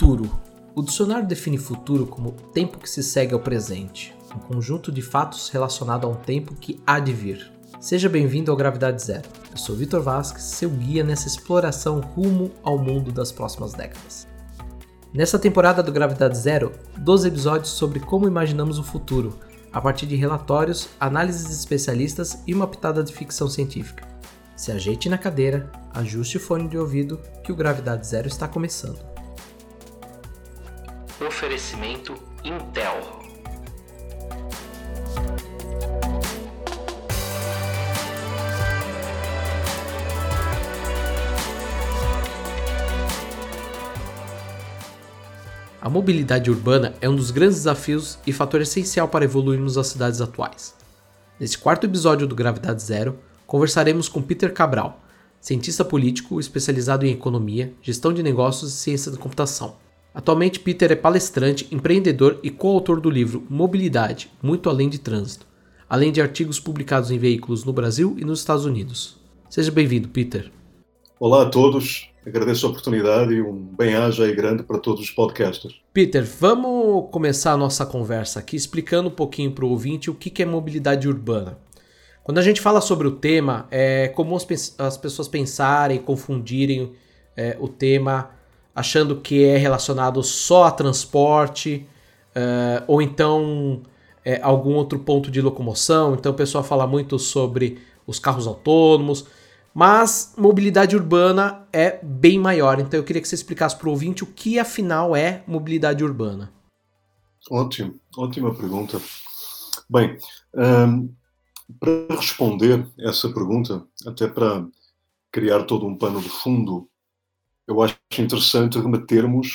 Futuro. O dicionário define futuro como tempo que se segue ao presente, um conjunto de fatos relacionado a um tempo que há de vir. Seja bem-vindo ao Gravidade Zero. Eu sou Vitor Vasques, seu guia nessa exploração rumo ao mundo das próximas décadas. Nessa temporada do Gravidade Zero, 12 episódios sobre como imaginamos o futuro, a partir de relatórios, análises de especialistas e uma pitada de ficção científica. Se ajeite na cadeira, ajuste o fone de ouvido que o Gravidade Zero está começando. Oferecimento Intel. A mobilidade urbana é um dos grandes desafios e fator essencial para evoluirmos as cidades atuais. Nesse quarto episódio do Gravidade Zero, conversaremos com Peter Cabral, cientista político especializado em economia, gestão de negócios e ciência da computação. Atualmente, Peter é palestrante, empreendedor e coautor do livro Mobilidade Muito Além de Trânsito, além de artigos publicados em veículos no Brasil e nos Estados Unidos. Seja bem-vindo, Peter. Olá a todos, agradeço a oportunidade e um bem-aja e grande para todos os podcasters. Peter, vamos começar a nossa conversa aqui explicando um pouquinho para o ouvinte o que é mobilidade urbana. Quando a gente fala sobre o tema, é comum as pessoas pensarem, confundirem é, o tema achando que é relacionado só a transporte, uh, ou então é, algum outro ponto de locomoção. Então o pessoal fala muito sobre os carros autônomos, mas mobilidade urbana é bem maior. Então eu queria que você explicasse para o ouvinte o que afinal é mobilidade urbana. Ótimo, ótima pergunta. Bem, um, para responder essa pergunta, até para criar todo um pano de fundo eu acho interessante remetermos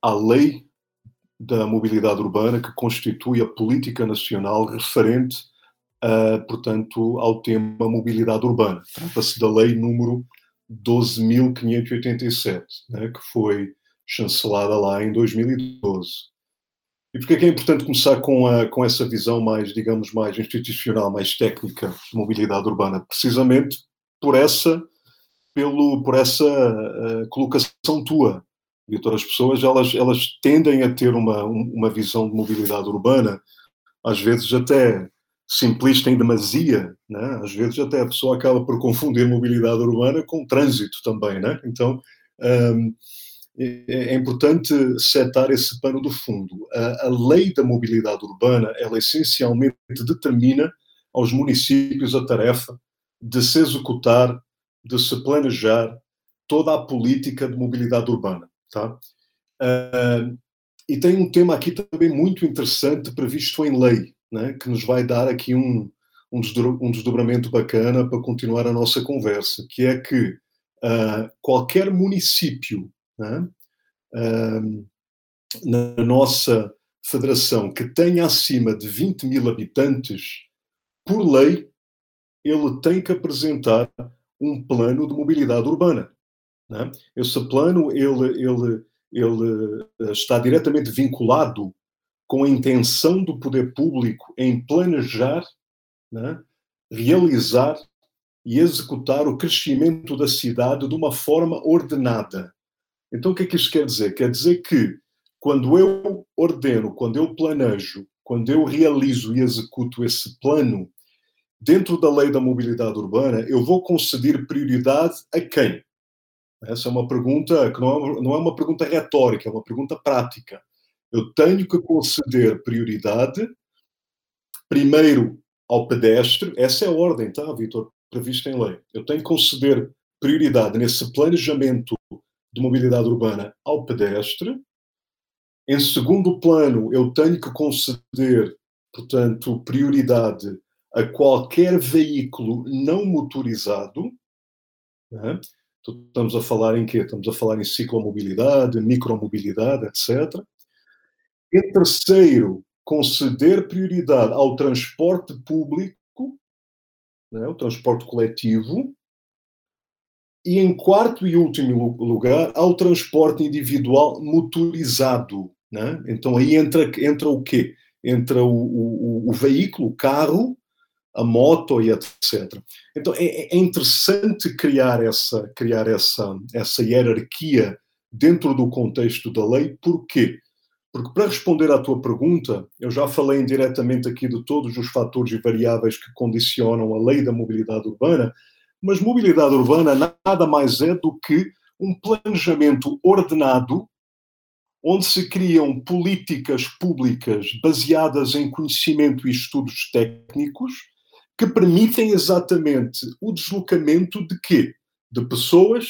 à lei da mobilidade urbana que constitui a política nacional referente, a, portanto, ao tema mobilidade urbana. Trata-se da lei número 12.587, né, que foi chancelada lá em 2012. E porquê é que é importante começar com, a, com essa visão mais, digamos, mais institucional, mais técnica de mobilidade urbana? Precisamente por essa pelo, por essa uh, colocação tua, Vitor. As pessoas elas, elas tendem a ter uma, uma visão de mobilidade urbana, às vezes até simplista em demasia, né? às vezes até a pessoa acaba por confundir mobilidade urbana com trânsito também. Né? Então um, é, é importante setar esse pano do fundo. A, a lei da mobilidade urbana, ela essencialmente determina aos municípios a tarefa de se executar de se planejar toda a política de mobilidade urbana. Tá? Uh, e tem um tema aqui também muito interessante previsto em lei, né, que nos vai dar aqui um, um, desdobramento bacana para continuar a nossa conversa, que é que uh, qualquer município né, uh, na nossa federação que tenha acima de 20 mil habitantes, por lei, ele tem que apresentar um plano de mobilidade urbana. Né? Esse plano ele, ele, ele eh, está diretamente vinculado com a intenção do poder público em planejar, né? realizar e executar o crescimento da cidade de uma forma ordenada. Então, o que é que quer dizer? Quer dizer que quando eu ordeno, quando eu planejo, quando eu realizo e executo esse plano, dentro da lei da mobilidade urbana, eu vou conceder prioridade a quem? Essa é uma pergunta que não é, não é uma pergunta retórica, é uma pergunta prática. Eu tenho que conceder prioridade primeiro ao pedestre, essa é a ordem, tá, Vitor, prevista em lei. Eu tenho que conceder prioridade nesse planejamento de mobilidade urbana ao pedestre. Em segundo plano, eu tenho que conceder, portanto, prioridade a qualquer veículo não motorizado. Né? Estamos a falar em quê? Estamos a falar em ciclomobilidade, micromobilidade, etc. Em terceiro, conceder prioridade ao transporte público, né? o transporte coletivo. E em quarto e último lugar, ao transporte individual motorizado. Né? Então aí entra, entra o quê? Entra o, o, o veículo, o carro, a moto e etc. Então é, é interessante criar essa criar essa essa hierarquia dentro do contexto da lei. Porquê? Porque para responder à tua pergunta, eu já falei indiretamente aqui de todos os fatores e variáveis que condicionam a lei da mobilidade urbana, mas mobilidade urbana nada mais é do que um planejamento ordenado onde se criam políticas públicas baseadas em conhecimento e estudos técnicos que permitem exatamente o deslocamento de quê? De pessoas,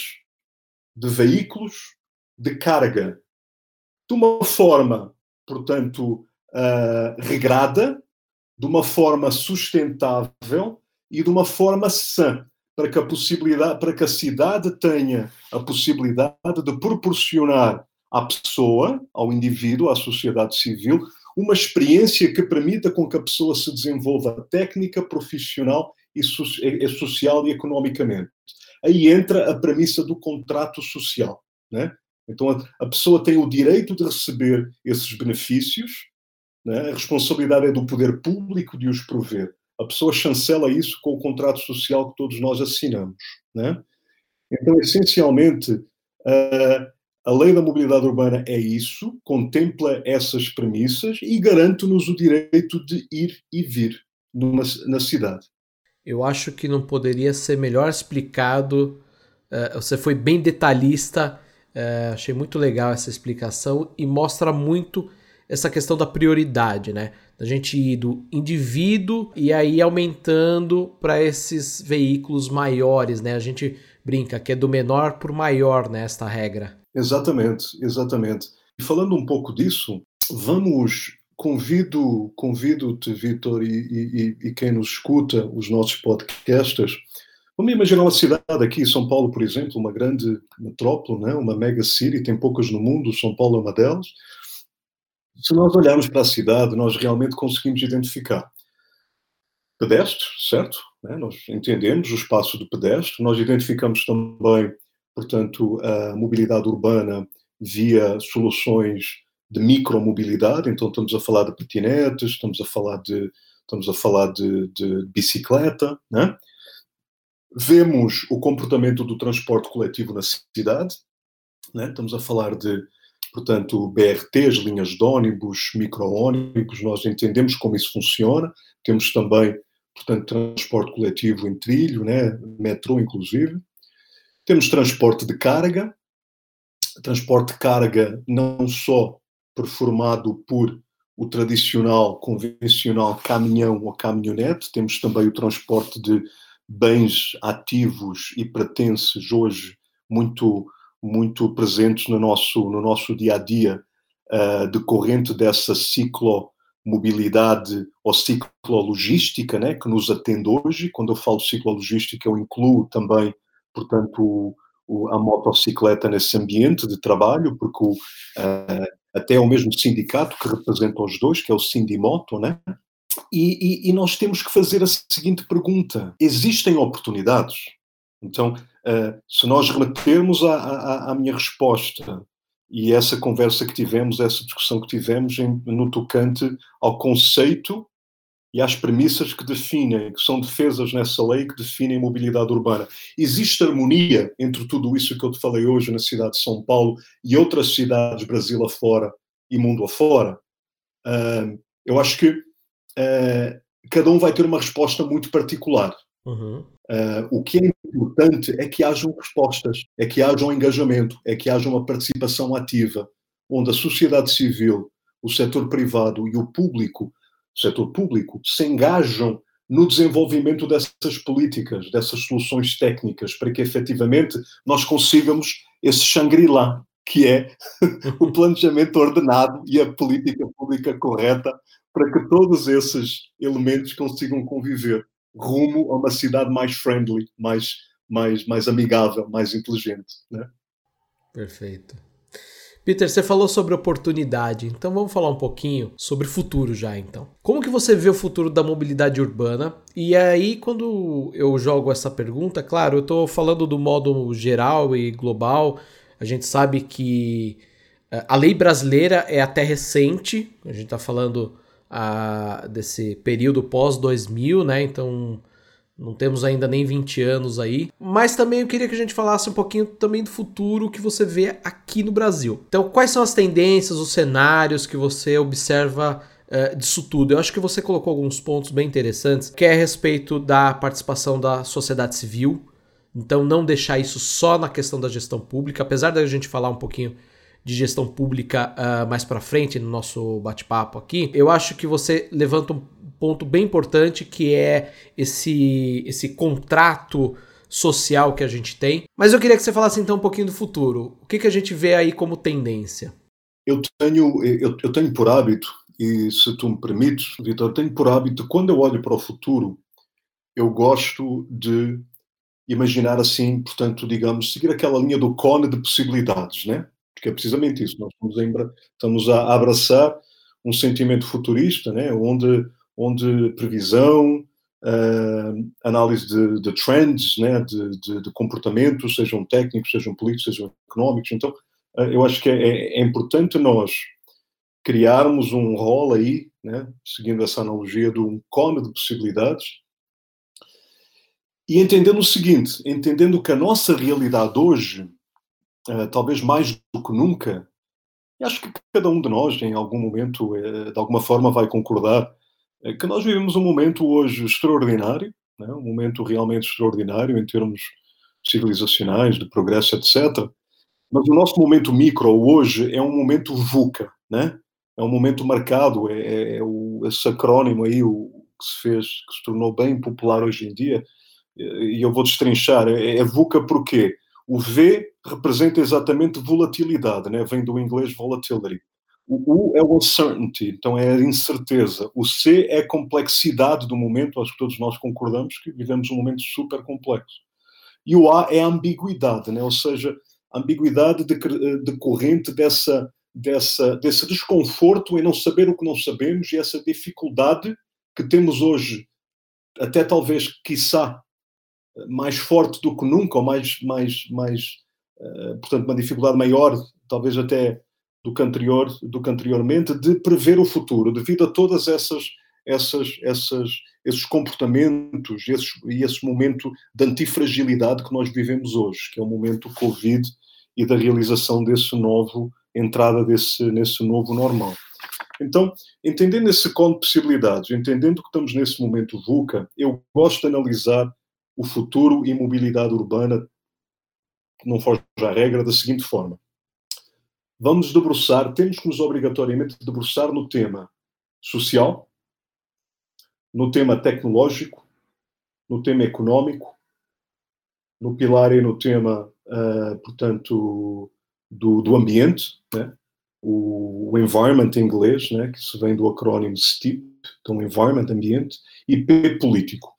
de veículos, de carga, de uma forma, portanto, uh, regrada, de uma forma sustentável e de uma forma sã para que a possibilidade, para que a cidade tenha a possibilidade de proporcionar à pessoa, ao indivíduo, à sociedade civil, uma experiência que permita com que a pessoa se desenvolva técnica, profissional e, so social e economicamente. Aí entra a premissa do contrato social, né? Então a, pessoa tem o direito de receber esses benefícios, né? a responsabilidade é do poder público de os prover a pessoa chancela isso com o contrato social que todos nós assinamos. Né? Então, essencialmente, a, a lei da mobilidade urbana é isso, contempla essas premissas e garante-nos o direito de ir e vir numa, na cidade. Eu acho que não poderia ser melhor explicado. Uh, você foi bem detalhista, uh, achei muito legal essa explicação e mostra muito essa questão da prioridade, né? Da gente ir do indivíduo e aí aumentando para esses veículos maiores, né? A gente brinca que é do menor por maior, né? Esta regra. Exatamente, exatamente. E falando um pouco disso, vamos convido convido-te, Vitor, e, e, e, quem nos escuta, os nossos podcasters, vamos imaginar uma cidade aqui, São Paulo, por exemplo, uma grande metrópole, né? uma mega city, tem poucas no mundo, São Paulo é uma delas se nós olharmos para a cidade, nós realmente conseguimos identificar pedestres, certo? Né? Nós entendemos o espaço do pedestre, nós identificamos também, portanto, a mobilidade urbana via soluções de micromobilidade, então estamos a falar de patinetes, estamos a falar de, estamos a falar de, de bicicleta, né? Vemos o comportamento do transporte coletivo na cidade, né? estamos a falar de portanto, BRTs, linhas de ônibus, micro-ônibus, nós entendemos como isso funciona. Temos também, portanto, transporte coletivo em trilho, né? metrô inclusive. Temos transporte de carga, transporte de carga não só performado por o tradicional, convencional caminhão ou caminhonete, temos também o transporte de bens ativos e pertences hoje muito muito presentes no nosso, no nosso dia a dia, uh, decorrente dessa ciclomobilidade ou ciclologística né, que nos atende hoje. Quando eu falo ciclologística, eu incluo também, portanto, o, o, a motocicleta nesse ambiente de trabalho, porque o, uh, até é o mesmo sindicato que representa os dois, que é o Sindimoto, né? E, e, e nós temos que fazer a seguinte pergunta: existem oportunidades? Então, uh, se nós remetermos à, minha resposta e essa conversa que tivemos, essa discussão que tivemos em, no tocante ao conceito e às premissas que definem, que são defesas nessa lei que definem mobilidade urbana. Existe harmonia entre tudo isso que eu te falei hoje na cidade de São Paulo e outras cidades, Brasil afora e mundo afora? Uh, eu acho que uh, cada um vai ter uma resposta muito particular. Uhum. Uh, o que é importante é que hajam respostas, é que haja um engajamento, é que haja uma participação ativa, onde a sociedade civil, o setor privado e o público, setor público, se engajam no desenvolvimento dessas políticas, dessas soluções técnicas, para que efetivamente nós consigamos esse Shangri-La, que é o planejamento ordenado e a política pública correta, para que todos esses elementos consigam conviver rumo a uma cidade mais friendly, mais, mais, mais amigável, mais inteligente. Né? Perfeito. Peter, você falou sobre oportunidade, então vamos falar um pouquinho sobre futuro já então. Como que você vê o futuro da mobilidade urbana? E aí, quando eu jogo essa pergunta, claro, eu estou falando do modo geral e global, a gente sabe que eh, a lei brasileira é até recente, a gente está falando a, desse período pós 2000, né? Então não temos ainda nem 20 anos aí, mas também eu queria que a gente falasse um pouquinho também do futuro que você vê aqui no Brasil. Então, quais são as tendências, os cenários que você observa uh, disso tudo? Eu acho que você colocou alguns pontos bem interessantes, que é a respeito da participação da sociedade civil. Então, não deixar isso só na questão da gestão pública, apesar da gente falar um pouquinho de gestão pública uh, mais para frente no nosso bate-papo aqui, eu acho que você levanta um ponto bem importante que é esse, esse contrato social que a gente tem. Mas eu queria que você falasse então um pouquinho do futuro. O que, que a gente vê aí como tendência? Eu tenho, eu, eu tenho por hábito, e se tu me permites, Vitor, tenho por hábito, quando eu olho para o futuro, eu gosto de imaginar assim, portanto, digamos, seguir aquela linha do cone de possibilidades, né? Porque é precisamente isso. Nós estamos a, estamos a abraçar um sentimento futurista, né? Onde onde previsão, uh, análise de, de, trends, né, de, de, de, comportamentos, sejam técnicos, sejam políticos, sejam económicos. Então, uh, eu acho que é, é, importante nós criarmos um rol aí, né, seguindo essa analogia de um cone de possibilidades, e entendendo o seguinte, entendendo que a nossa realidade hoje, uh, talvez mais do que nunca, acho que cada um de nós, em algum momento, de alguma forma, vai concordar é que nós vivemos um momento hoje extraordinário, né? um momento realmente extraordinário em termos civilizacionais, de progresso, etc. Mas o nosso momento micro hoje é um momento VUCA, né? é um momento marcado, é, é, é o, esse acrónimo aí o, que se fez, que se tornou bem popular hoje em dia, e eu vou destrinchar, é, é VUCA porque o V representa exatamente volatilidade, né? vem do inglês volatility. O U é o uncertainty, então é a incerteza. O C é a complexidade do momento, acho que todos nós concordamos que vivemos um momento super complexo. E o A é a ambiguidade, né? ou seja, a ambiguidade decorrente dessa, dessa, desse desconforto em não saber o que não sabemos e essa dificuldade que temos hoje, até talvez, quiçá, mais forte do que nunca, ou mais, mais, mais uh, portanto, uma dificuldade maior, talvez até do que, anterior, do que anteriormente, de prever o futuro, devido a todas essas, essas, essas, esses comportamentos esses, e esse momento de antifragilidade que nós vivemos hoje, que é o momento Covid e da realização desse novo, entrada desse, nesse novo normal. Então, entendendo esse conto de possibilidades, entendendo que estamos nesse momento VUCA, eu gosto de analisar o futuro e mobilidade urbana, não foge à regra, da seguinte forma vamos debruçar, temos que nos obrigatoriamente debruçar no tema social, no tema tecnológico, no tema económico, no pilar e no tema, uh, portanto, do, do ambiente, né? o, o, environment em inglês, né? que se vem do acrónimo STIP, então environment, ambiente, e P político.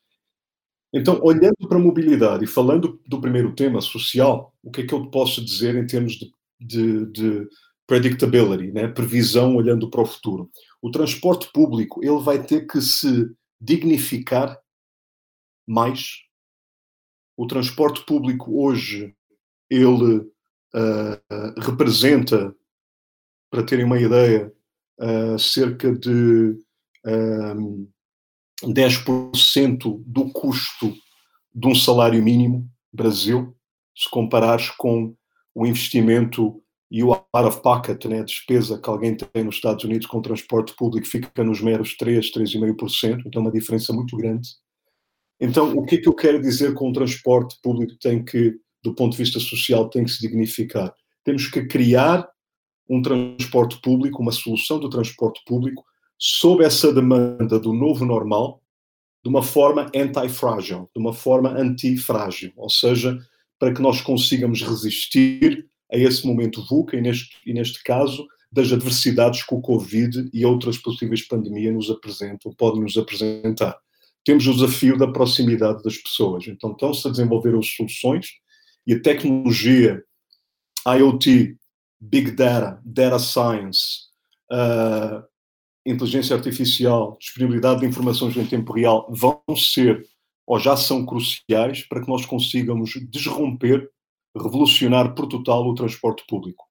Então, olhando para a mobilidade e falando do primeiro tema, social, o que é que eu posso dizer em termos de de, de predictability, né? previsão olhando para o futuro. O transporte público ele vai ter que se dignificar mais. O transporte público hoje ele uh, representa, para terem uma ideia, uh, cerca de uh, 10% do custo de um salário mínimo Brasil, se comparares com o investimento e o out of pocket, né, a despesa que alguém tem nos Estados Unidos com transporte público fica nos meros 3, 3,5%, então é uma diferença muito grande. Então, o que é que eu quero dizer com o transporte público tem que, do ponto de vista social, tem que se dignificar? Temos que criar um transporte público, uma solução do transporte público, sob essa demanda do novo normal, de uma forma anti-frágil, de uma forma antifrágil, ou seja, para que nós consigamos resistir a esse momento VUCA e neste, e neste caso das adversidades que o Covid e outras possíveis pandemias nos apresentam, podem nos apresentar. Temos o desafio da proximidade das pessoas. Então, estão-se a desenvolver as soluções e a tecnologia IoT, Big Data, Data Science, uh, inteligência artificial, disponibilidade de informações em tempo real vão ser ou já são cruciais para que nós consigamos desromper, revolucionar por total o transporte público.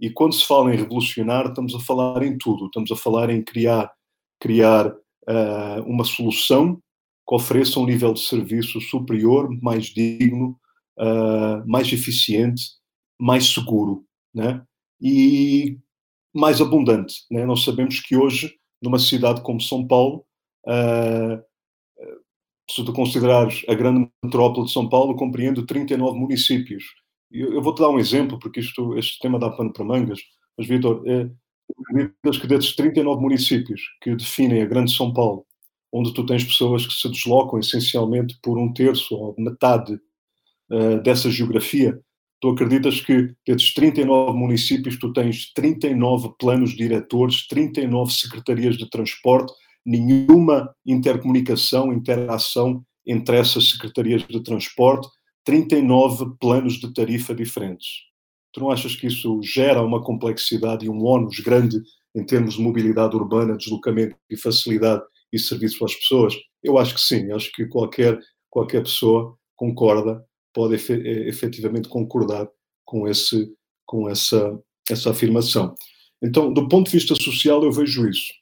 E quando se fala em revolucionar, estamos a falar em tudo. Estamos a falar em criar, criar uh, uma solução que ofereça um nível de serviço superior, mais digno, uh, mais eficiente, mais seguro né? e mais abundante. Né? Nós sabemos que hoje, numa cidade como São Paulo, uh, se tu considerares a grande metrópole de São Paulo, compreende 39 municípios. Eu, eu vou-te dar um exemplo, porque isto, este tema dá pano para mangas, mas, Vitor, é, que desses 39 municípios que definem a Grande São Paulo, onde tu tens pessoas que se deslocam essencialmente por um terço ou metade uh, dessa geografia, tu acreditas que desses 39 municípios tu tens 39 planos diretores, 39 secretarias de transporte, nenhuma intercomunicação, interação entre essas secretarias de transporte, 39 planos de tarifa diferentes. Tu não achas que isso gera uma complexidade e um ónus grande em termos de mobilidade urbana, deslocamento e facilidade e serviço às pessoas? Eu acho que sim, acho que qualquer, qualquer pessoa concorda, pode efetivamente concordar com, esse, com essa, essa afirmação. Então, do ponto de vista social, eu vejo isso.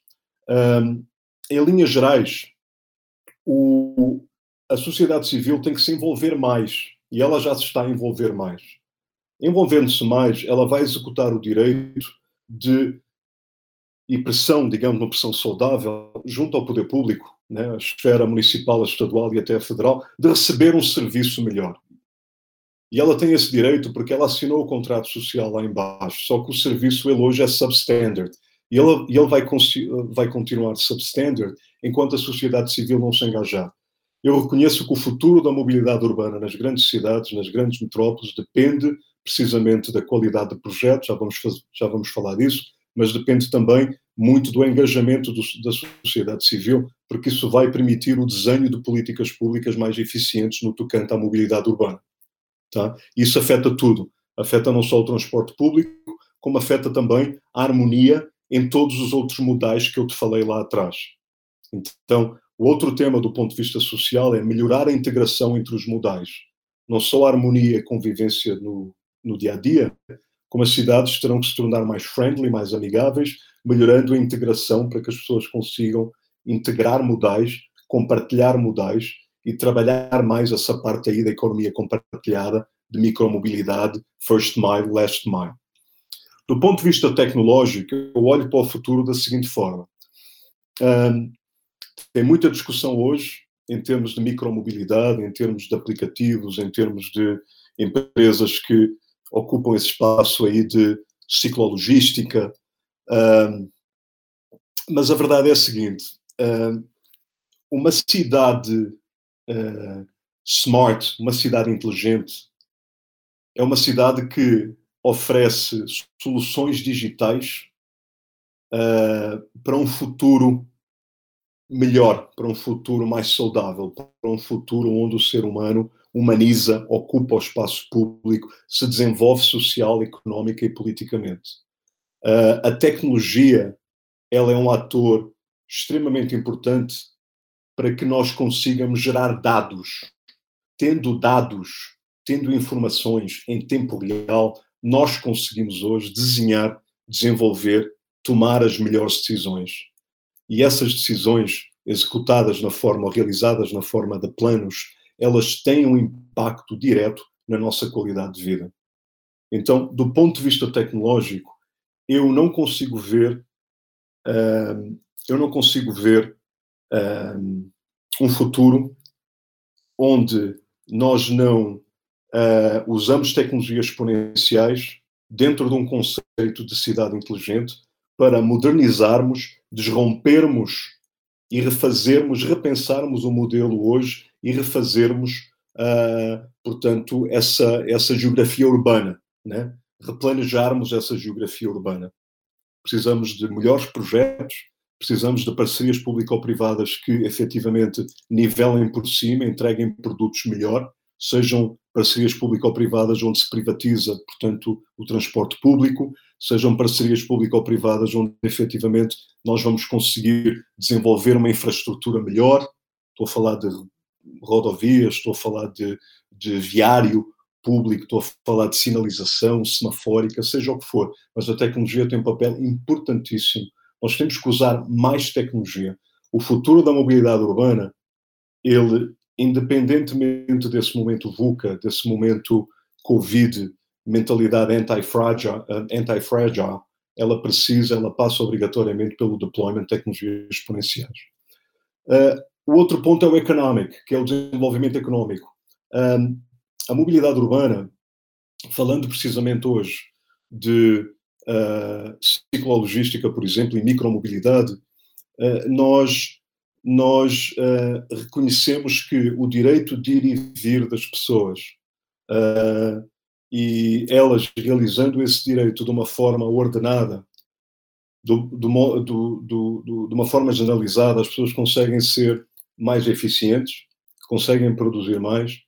Um, em linhas gerais, o, a sociedade civil tem que se envolver mais e ela já se está a envolver mais. Envolvendo-se mais, ela vai executar o direito de e pressão, digamos, uma pressão saudável junto ao poder público, né, a esfera municipal, a estadual e até a federal, de receber um serviço melhor. E ela tem esse direito porque ela assinou o contrato social lá embaixo, só que o serviço ele hoje é substandard. E ele, ele vai, vai continuar substandard enquanto a sociedade civil não se engajar. Eu reconheço que o futuro da mobilidade urbana nas grandes cidades, nas grandes metrópoles, depende precisamente da qualidade de projetos, já vamos, fazer, já vamos falar disso, mas depende também muito do engajamento do, da sociedade civil, porque isso vai permitir o desenho de políticas públicas mais eficientes no tocante à mobilidade urbana. Tá? Isso afeta tudo. Afeta não só o transporte público, como afeta também a harmonia em todos os outros modais que eu te falei lá atrás. Então, o outro tema do ponto de vista social é melhorar a integração entre os modais. Não só a harmonia e convivência no, no dia a dia, como as cidades terão que se tornar mais friendly, mais amigáveis, melhorando a integração para que as pessoas consigam integrar modais, compartilhar modais e trabalhar mais essa parte aí da economia compartilhada, de micromobilidade, first mile, last mile. Do ponto de vista tecnológico, eu olho para o futuro da seguinte forma. Um, tem muita discussão hoje em termos de micromobilidade, em termos de aplicativos, em termos de empresas que ocupam esse espaço aí de ciclologística. Um, mas a verdade é a seguinte: um, uma cidade uh, smart, uma cidade inteligente, é uma cidade que oferece soluções digitais uh, para um futuro melhor, para um futuro mais saudável, para um futuro onde o ser humano humaniza, ocupa o espaço público, se desenvolve social, económica e politicamente. Uh, a tecnologia ela é um ator extremamente importante para que nós consigamos gerar dados. Tendo dados, tendo informações em tempo real, nós conseguimos hoje desenhar, desenvolver, tomar as melhores decisões. E essas decisões executadas na forma, realizadas na forma de planos, elas têm um impacto direto na nossa qualidade de vida. Então, do ponto de vista tecnológico, eu não consigo ver, uh, eu não consigo ver uh, um futuro onde nós não uh, usamos tecnologias exponenciais dentro de um conceito de cidade inteligente para modernizarmos, desrompermos e refazermos, repensarmos o modelo hoje e refazermos, uh, portanto, essa, essa geografia urbana, né? replanejarmos essa geografia urbana. Precisamos de melhores projetos, precisamos de parcerias público-privadas que efetivamente nivelem por cima, entreguem produtos melhor, sejam parcerias público-privadas onde se privatiza, portanto, o transporte público, sejam parcerias público-privadas onde efetivamente nós vamos conseguir desenvolver uma infraestrutura melhor. Estou a falar de rodovias, estou a falar de, de viário público, estou a falar de sinalização semafórica, seja o que for, mas a tecnologia tem um papel importantíssimo. Nós temos que usar mais tecnologia. O futuro da mobilidade urbana ele, independentemente desse momento VUCA, desse momento Covid, mentalidade anti-fragile, anti ela precisa, ela passa obrigatoriamente pelo deployment de tecnologias exponenciais. Uh, o outro ponto é o economic, que é o desenvolvimento económico. Um, a mobilidade urbana, falando precisamente hoje de uh, ciclologística, por exemplo, e micromobilidade, uh, nós, nós uh, reconhecemos que o direito de ir e vir das pessoas e elas realizando esse direito de uma forma ordenada, do, do, do, de uma forma generalizada, as pessoas conseguem ser mais eficientes, conseguem produzir mais,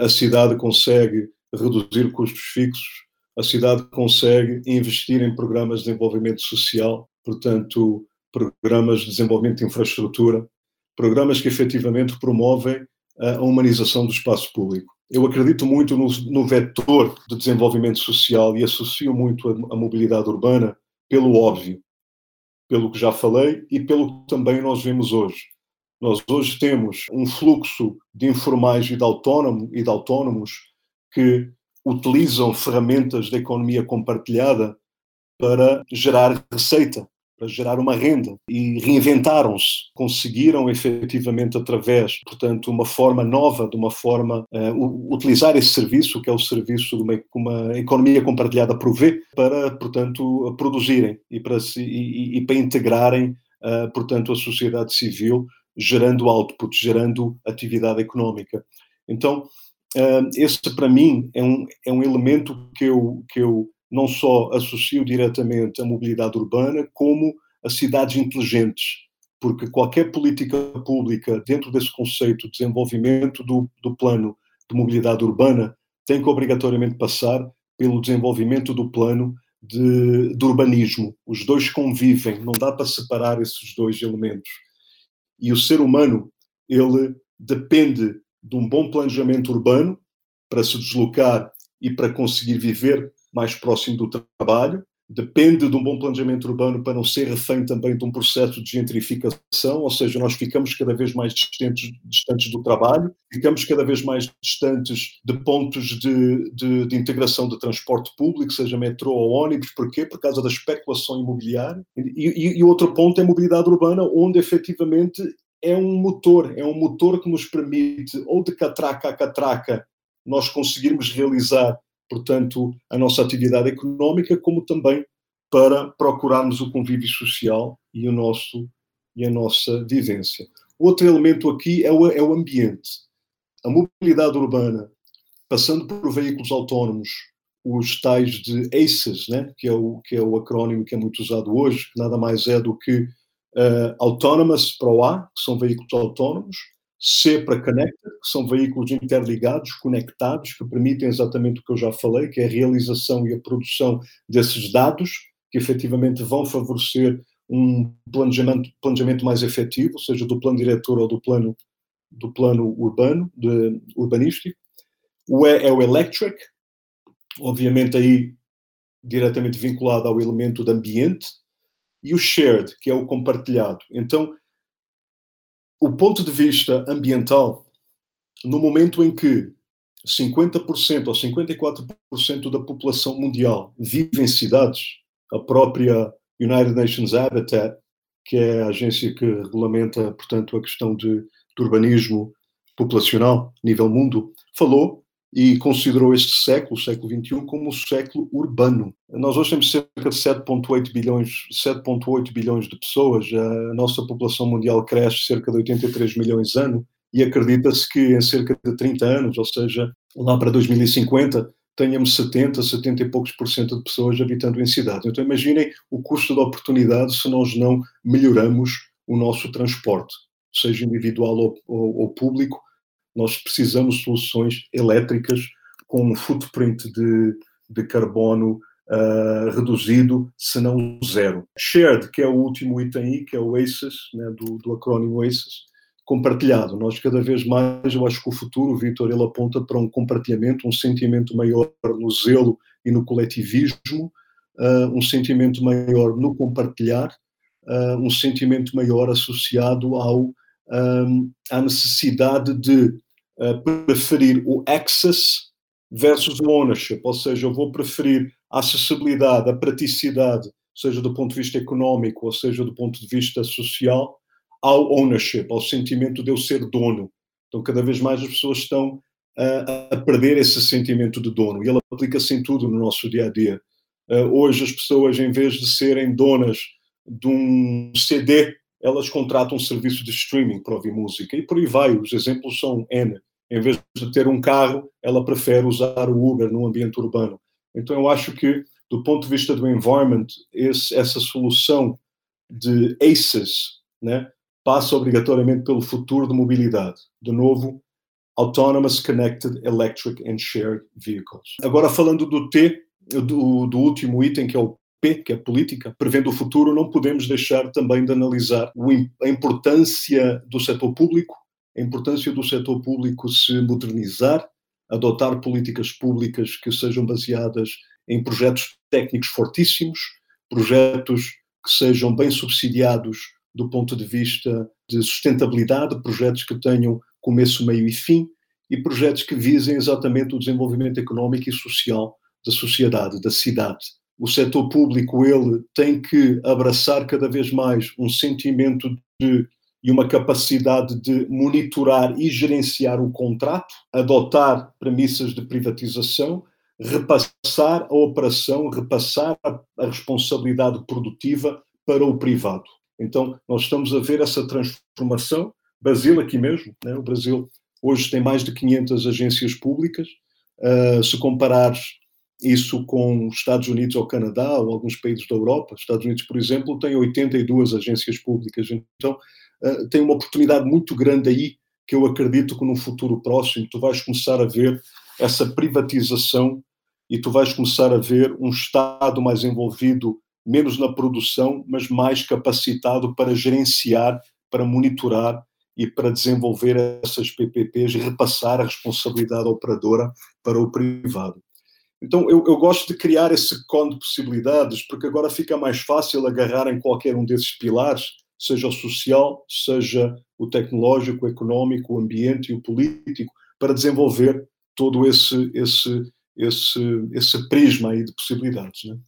a cidade consegue reduzir custos fixos, a cidade consegue investir em programas de desenvolvimento social, portanto, programas de desenvolvimento de infraestrutura, programas que efetivamente promovem a humanização do espaço público. Eu acredito muito no, no vetor de desenvolvimento social e associo muito a, a mobilidade urbana pelo óbvio, pelo que já falei e pelo que também nós vemos hoje. Nós hoje temos um fluxo de informais e de, autónomo, e de autónomos que utilizam ferramentas da economia compartilhada para gerar receita, para gerar uma renda e reinventaram-se, conseguiram efetivamente através, portanto, uma forma nova, de uma forma uh, utilizar esse serviço que é o serviço de uma, uma economia compartilhada provê para, portanto, produzirem e para se, e, e para integrarem, uh, portanto, a sociedade civil, gerando output, gerando atividade económica. Então, uh, esse para mim é um, é um elemento que eu, que eu não só associo diretamente à mobilidade urbana, como a cidades inteligentes, porque qualquer política pública dentro desse conceito de desenvolvimento do, do plano de mobilidade urbana tem que obrigatoriamente passar pelo desenvolvimento do plano de, de, urbanismo. Os dois convivem, não dá para separar esses dois elementos. E o ser humano, ele depende de um bom planejamento urbano para se deslocar e para conseguir viver mais próximo do trabalho. Depende de um bom planejamento urbano para não ser refém também de um processo de gentrificação, ou seja, nós ficamos cada vez mais distantes, distantes do trabalho, ficamos cada vez mais distantes de pontos de, de, de integração de transporte público, seja metrô ou ônibus. Porquê? Por causa da especulação imobiliária. E, e, e outro ponto é a mobilidade urbana, onde efetivamente é um motor, é um motor que nos permite, ou de catraca a catraca, nós conseguirmos realizar portanto, a nossa atividade económica, como também para procurarmos o convívio social e, o nosso, e a nossa vivência. Outro elemento aqui é o, é o ambiente. A mobilidade urbana, passando por veículos autónomos, os tais de ACES, né, que, é o, que é o acrónimo que é muito usado hoje, que nada mais é do que uh, Autonomous para o A, que são veículos autónomos, C para Connected, que são veículos interligados, conectados, que permitem exatamente o que eu já falei, que é a realização e a produção desses dados, que efetivamente vão favorecer um planejamento, planejamento mais efetivo, seja do plano diretor ou do plano, do plano urbano, de, urbanístico. O E é o Electric, obviamente aí diretamente vinculado ao elemento de ambiente, e o Shared, que é o compartilhado. Então, o ponto de vista ambiental, no momento em que 50% ou 54% da população mundial vive em cidades, a própria United Nations Habitat, que é a agência que regulamenta, portanto, a questão de, de urbanismo populacional nível mundo, falou e considerou este século, o século XXI, como o século urbano. Nós hoje temos cerca de 7,8 bilhões, 7,8 bilhões de pessoas, a nossa população mundial cresce cerca de 83 milhões ano e acredita-se que em cerca de 30 anos, ou seja, lá para 2050, tenhamos 70, 70 e poucos por cento de pessoas habitando em cidades. Então imaginem o custo da oportunidade se nós não melhoramos o nosso transporte, seja individual ou, ou, ou público, nós precisamos de soluções elétricas com um footprint de, de carbono uh, reduzido, se não zero. Shared, que é o último item aí, que é o ACES, né, do, do acrónimo ACES, compartilhado. Nós cada vez mais, eu acho que o futuro, Vitor, ele aponta para um compartilhamento, um sentimento maior no zelo e no coletivismo, uh, um sentimento maior no compartilhar, uh, um sentimento maior associado ao um, à necessidade de uh, preferir o access versus o ownership, ou seja, eu vou preferir a acessibilidade, a praticidade, seja do ponto de vista económico ou seja do ponto de vista social, ao ownership, ao sentimento de eu ser dono. Então, cada vez mais as pessoas estão a, a perder esse sentimento de dono e ele aplica-se em tudo no nosso dia a dia. Uh, hoje, as pessoas, em vez de serem donas de um CD, elas contratam um serviço de streaming para ouvir música e por aí vai. Os exemplos são N. Em vez de ter um carro, ela prefere usar o Uber no ambiente urbano. Então, eu acho que, do ponto de vista do environment, esse, essa solução de ACES né, passa obrigatoriamente pelo futuro de mobilidade. De novo, Autonomous Connected Electric and Shared Vehicles. Agora, falando do T, do, do último item, que é o P, que é política, prevendo o futuro, não podemos deixar também de analisar a importância do setor público, a importância do setor público se modernizar, adotar políticas públicas que sejam baseadas em projetos técnicos fortíssimos, projetos que sejam bem subsidiados do ponto de vista de sustentabilidade, projetos que tenham começo, meio e fim, e projetos que visem exatamente o desenvolvimento económico e social da sociedade, da cidade. O setor público ele tem que abraçar cada vez mais um sentimento de e uma capacidade de monitorar e gerenciar o contrato, adotar premissas de privatização, repassar a operação, repassar a, a responsabilidade produtiva para o privado. Então, nós estamos a ver essa transformação. Brasil, aqui mesmo, né? o Brasil hoje tem mais de 500 agências públicas. Uh, se comparares isso com os Estados Unidos ou Canadá ou alguns países da Europa, Estados Unidos, por exemplo, tem 82 agências públicas. Então, uh, tem uma oportunidade muito grande aí que eu acredito que no futuro próximo tu vais começar a ver essa privatização e tu vais começar a ver um Estado mais envolvido menos na produção, mas mais capacitado para gerenciar, para monitorar e para desenvolver essas PPPs e repassar a responsabilidade operadora para o privado. Então, eu, eu, gosto de criar esse cone de possibilidades, porque agora fica mais fácil agarrar em qualquer um desses pilares, seja o social, seja o tecnológico, o económico, o ambiente e o político, para desenvolver todo esse, esse, esse, esse prisma aí de possibilidades. Né?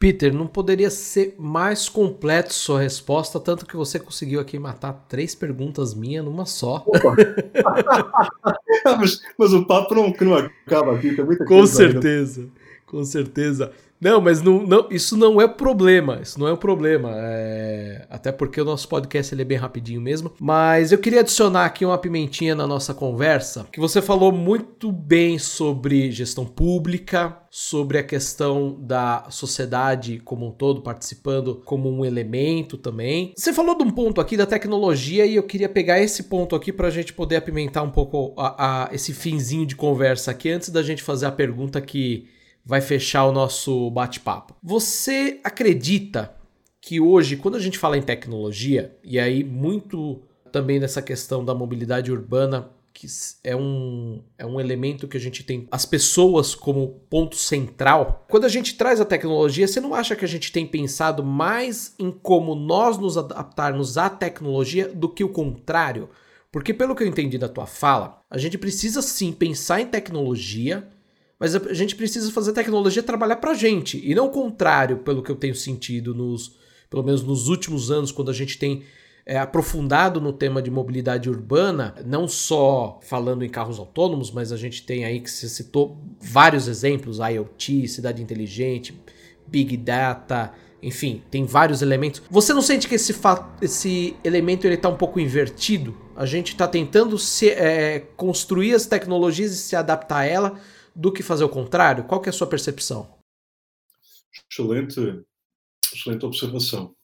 Peter, não poderia ser mais completo sua resposta, tanto que você conseguiu aqui matar três perguntas minhas numa só. mas, mas, o papo não, não acaba aqui, tem muita Com coisa. Com certeza, ainda. com certeza. Não, mas não, não, isso não é problema. Isso não é um problema. É... Até porque o nosso podcast ele é bem rapidinho mesmo. Mas eu queria adicionar aqui uma pimentinha na nossa conversa. Que você falou muito bem sobre gestão pública, sobre a questão da sociedade como um todo participando como um elemento também. Você falou de um ponto aqui da tecnologia e eu queria pegar esse ponto aqui para a gente poder apimentar um pouco a, a, esse finzinho de conversa aqui antes da gente fazer a pergunta que vai fechar o nosso bate-papo. Você acredita que hoje, quando a gente fala em tecnologia, e aí muito também nessa questão da mobilidade urbana, que é um, é um elemento que a gente tem as pessoas como ponto central. Quando a gente traz a tecnologia, você não acha que a gente tem pensado mais em como nós nos adaptarmos à tecnologia do que o contrário? Porque, pelo que eu entendi da tua fala, a gente precisa sim pensar em tecnologia mas a gente precisa fazer a tecnologia trabalhar para a gente, e não o contrário, pelo que eu tenho sentido, nos, pelo menos nos últimos anos, quando a gente tem é, aprofundado no tema de mobilidade urbana, não só falando em carros autônomos, mas a gente tem aí que se citou vários exemplos, IoT, cidade inteligente, Big Data, enfim, tem vários elementos. Você não sente que esse, esse elemento ele está um pouco invertido? A gente está tentando se, é, construir as tecnologias e se adaptar a ela, do que fazer o contrário? Qual que é a sua percepção? Excelente, excelente observação.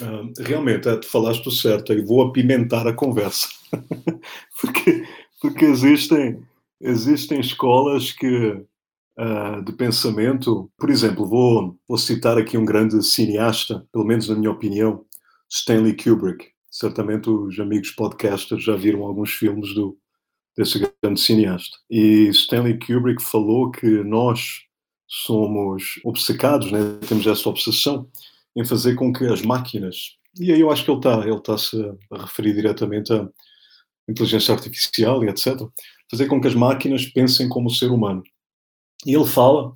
Uh, realmente, é, falaste o certo, e vou apimentar a conversa. porque, porque existem, existem escolas que, uh, de pensamento, por exemplo, vou, vou citar aqui um grande cineasta, pelo menos na minha opinião, Stanley Kubrick. Certamente os amigos podcasters já viram alguns filmes do, desse grande cineasta. E Stanley Kubrick falou que nós somos obcecados, né? temos essa obsessão em fazer com que as máquinas e aí eu acho que ele está ele tá -se a referir diretamente a inteligência artificial e etc. Fazer com que as máquinas pensem como o ser humano. E ele fala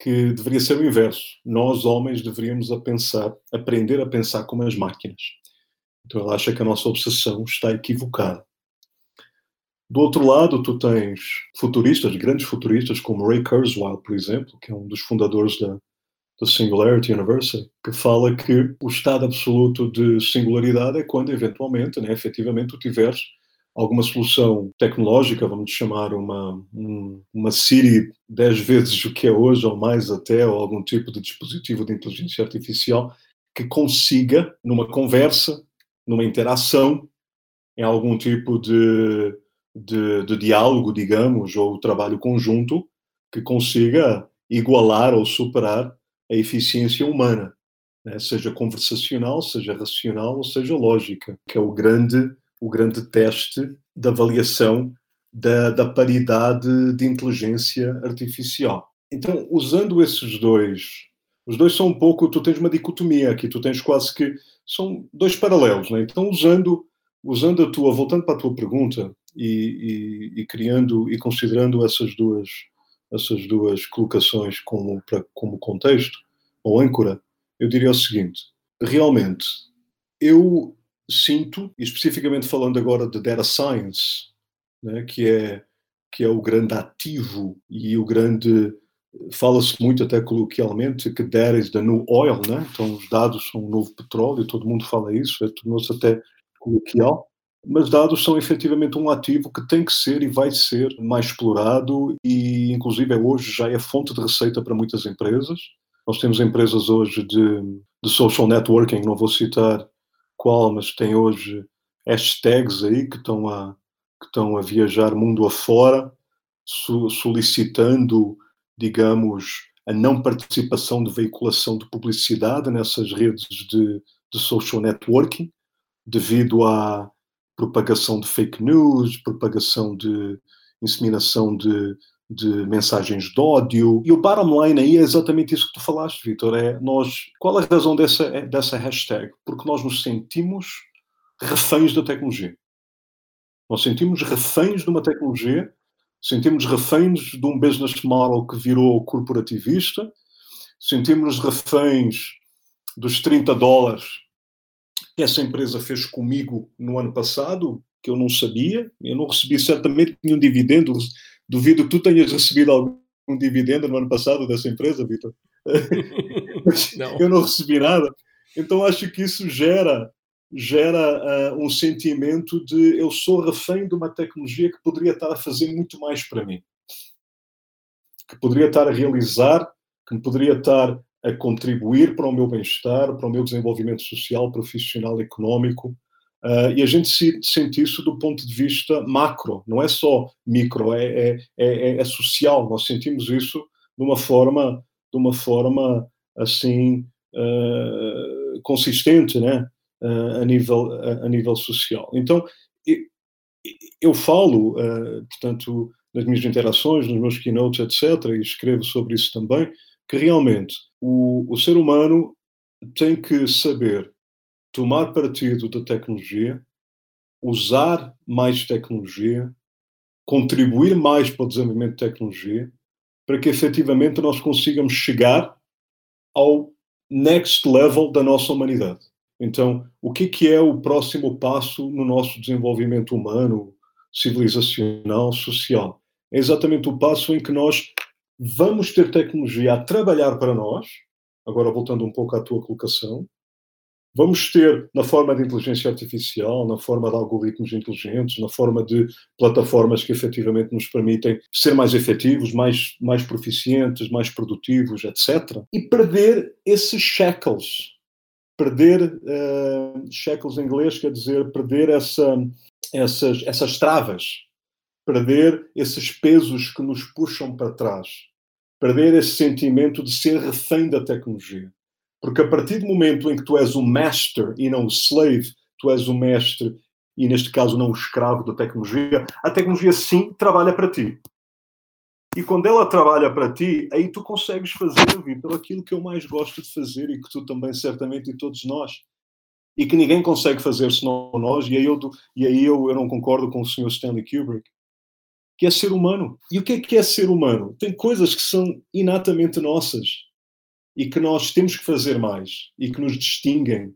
que deveria ser o inverso. Nós, homens, deveríamos a pensar, aprender a pensar como as máquinas. Então ele acha que a nossa obsessão está equivocada. Do outro lado, tu tens futuristas, grandes futuristas, como Ray Kurzweil, por exemplo, que é um dos fundadores da, da Singularity University, que fala que o estado absoluto de singularidade é quando, eventualmente, né, efetivamente, tu tiveres alguma solução tecnológica, vamos chamar uma, uma Siri dez vezes o que é hoje, ou mais até, ou algum tipo de dispositivo de inteligência artificial, que consiga, numa conversa, numa interação, em algum tipo de, de, de diálogo, digamos, ou trabalho conjunto, que consiga igualar ou superar a eficiência humana, né? seja conversacional, seja racional seja lógica, que é o grande o grande teste da avaliação da, da paridade de inteligência artificial. Então, usando esses dois, os dois são um pouco, tu tens uma dicotomia aqui, tu tens quase que, são dois paralelos, né? Então, usando, usando a tua, voltando para a tua pergunta e, e, e criando e considerando essas duas, essas duas colocações como, para, como contexto, ou âncora, eu diria o seguinte, realmente, eu sinto, e especificamente falando agora de data science, né, que, é, que é o grande ativo e o grande. Fala-se muito, até coloquialmente, que data is the new oil, né? então os dados são o novo petróleo, todo mundo fala isso, é tornou-se até coloquial. Mas dados são efetivamente um ativo que tem que ser e vai ser mais explorado e, inclusive, é hoje já é fonte de receita para muitas empresas. Nós temos empresas hoje de, de social networking, não vou citar qual, mas tem hoje hashtags aí que estão a, que estão a viajar mundo afora, solicitando, digamos, a não participação de veiculação de publicidade nessas redes de, de social networking, devido à propagação de fake news, propagação de inseminação de, de mensagens de ódio. E o bottom line aí é exatamente isso que tu falaste, Vitor. É nós, qual a razão dessa, dessa hashtag? Porque nós nos sentimos reféns da tecnologia. Nós sentimos reféns de uma tecnologia, sentimos reféns de um business model que virou corporativista, sentimos reféns dos 30 dólares que essa empresa fez comigo no ano passado, que eu não sabia, eu não recebi certamente nenhum dividendo, Duvido que tu tenhas recebido algum dividendo no ano passado dessa empresa, Vitor. não. Eu não recebi nada. Então acho que isso gera gera uh, um sentimento de eu sou refém de uma tecnologia que poderia estar a fazer muito mais para mim, que poderia estar a realizar, que me poderia estar a contribuir para o meu bem-estar, para o meu desenvolvimento social, profissional, económico, Uh, e a gente se, sente isso do ponto de vista macro, não é só micro, é, é, é, é, social. Nós sentimos isso de uma forma, de uma forma assim uh, consistente, né? Uh, a nível a, nível social. Então eu, eu falo, portanto, nas minhas interações, nos meus keynotes, etc., e escrevo sobre isso também, que realmente o, o ser humano tem que saber tomar partido da tecnologia, usar mais tecnologia, contribuir mais para o desenvolvimento de tecnologia, para que efetivamente nós consigamos chegar ao next level da nossa humanidade. Então, o que, que é o próximo passo no nosso desenvolvimento humano, civilizacional, social? É exatamente o passo em que nós vamos ter tecnologia a trabalhar para nós, agora voltando um pouco à tua colocação, vamos ter na forma de inteligência artificial, na forma de algoritmos inteligentes, na forma de plataformas que efetivamente nos permitem ser mais efetivos, mais, mais proficientes, mais produtivos, etc. E perder esses shackles. Perder, uh, shackles em inglês quer dizer perder essa, essas, essas travas. Perder esses pesos que nos puxam para trás. Perder esse sentimento de ser refém da tecnologia porque a partir do momento em que tu és o master e não o slave, tu és o mestre e neste caso não o escravo da tecnologia, a tecnologia sim trabalha para ti. E quando ela trabalha para ti, aí tu consegues fazer, Vitor, aquilo que eu mais gosto de fazer e que tu também certamente e todos nós, e que ninguém consegue fazer senão nós, e aí, eu, e aí eu, eu não concordo com o Sr. Stanley Kubrick, que é ser humano. E o que é que é ser humano? Tem coisas que são inatamente nossas e que nós temos que fazer mais e que nos distinguem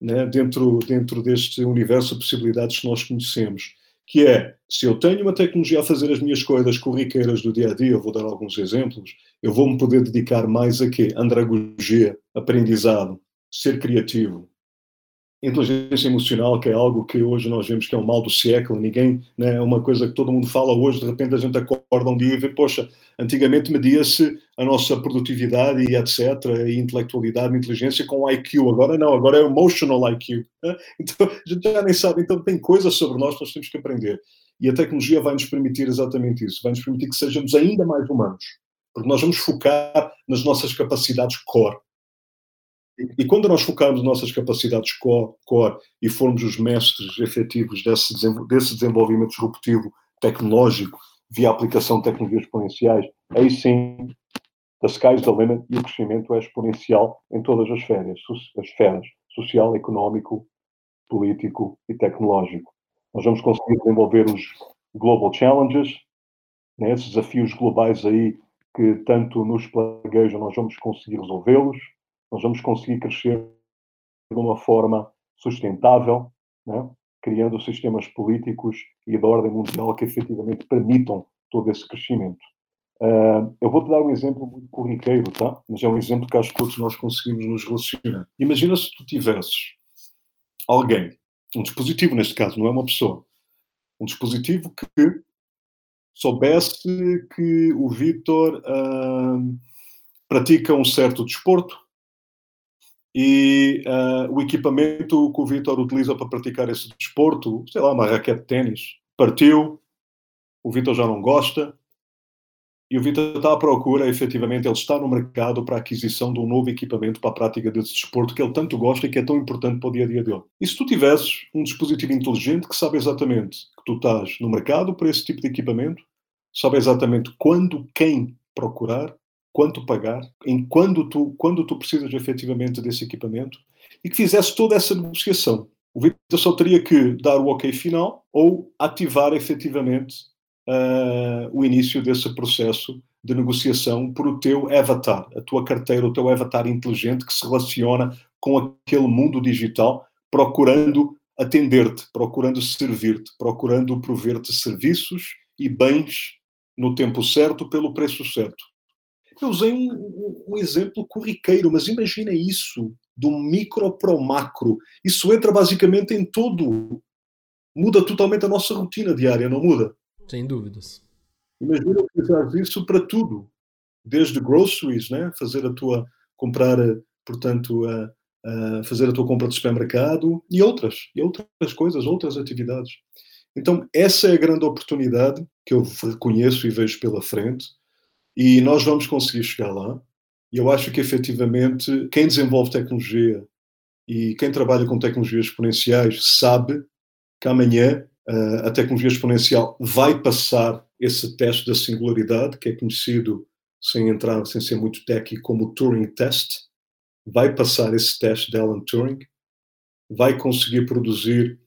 né, dentro, dentro deste universo de possibilidades que nós conhecemos. Que é, se eu tenho uma tecnologia a fazer as minhas coisas corriqueiras do dia a dia, eu vou dar alguns exemplos, eu vou-me poder dedicar mais a quê? Andragogia, aprendizado, ser criativo, inteligência emocional, que é algo que hoje nós vemos que é um mal do século, ninguém, né, é uma coisa que todo mundo fala hoje, de repente a gente acorda um dia e vê, poxa, antigamente media-se a nossa produtividade e etc, e intelectualidade, inteligência com IQ, agora não, agora é emotional IQ, né? então a gente já nem sabe, então tem coisas sobre nós que nós temos que aprender, e a tecnologia vai nos permitir exatamente isso, vai nos permitir que sejamos ainda mais humanos, porque nós vamos focar nas nossas capacidades core, e quando nós focarmos nossas capacidades core, core e formos os mestres efetivos desse, desse desenvolvimento disruptivo tecnológico via aplicação de tecnologias exponenciais, aí sim, the sky's the limit e o crescimento é exponencial em todas as esferas, as esferas social, económico, político e tecnológico. Nós vamos conseguir desenvolver os global challenges, né, esses desafios globais aí que tanto nos plaguejam, nós vamos conseguir resolvê-los nós vamos conseguir crescer de uma forma sustentável, né? criando sistemas políticos e de ordem mundial que efetivamente permitam todo esse crescimento. Uh, eu vou-te dar um exemplo muito corriqueiro, tá? mas é um exemplo que acho que todos nós conseguimos nos relacionar. Imagina se tu tivesses alguém, um dispositivo neste caso, não é uma pessoa, um dispositivo que soubesse que o Vitor uh, pratica um certo desporto, e uh, o equipamento que o Vitor utiliza para praticar esse desporto, sei lá, uma raquete de ténis, partiu, o Vitor já não gosta, e o Vitor está à procura, efetivamente, ele está no mercado para a aquisição de um novo equipamento para a prática desse desporto que ele tanto gosta e que é tão importante para o dia a dia dele. E se tu tivesses um dispositivo inteligente que sabe exatamente que tu estás no mercado para esse tipo de equipamento, sabe exatamente quando, quem procurar, quanto pagar, em quando tu, quando tu precisas efetivamente desse equipamento e que fizesse toda essa negociação. O Vitor só teria que dar o ok final ou ativar efetivamente uh, o início desse processo de negociação por o teu avatar, a tua carteira, o teu avatar inteligente que se relaciona com aquele mundo digital, procurando atender-te, procurando servir-te, procurando prover-te serviços e bens no tempo certo, pelo preço certo. Eu usei um, um, exemplo corriqueiro, mas imagina isso, do micro para o macro. Isso entra basicamente em todo. Muda totalmente a nossa rotina diária, não muda? Sem dúvidas. Imagina utilizar isso para tudo. Desde groceries, né? fazer a tua. comprar, portanto, a, a fazer a tua compra de supermercado e outras, e outras coisas, outras atividades. Então, essa é a grande oportunidade que eu reconheço e vejo pela frente e nós vamos conseguir chegar lá. E eu acho que efetivamente quem desenvolve tecnologia e quem trabalha com tecnologias exponenciais sabe que amanhã uh, a tecnologia exponencial vai passar esse teste da singularidade, que é conhecido, sem entrar, sem ser muito técnico, como o Turing Test. Vai passar esse teste de Alan Turing, vai conseguir produzir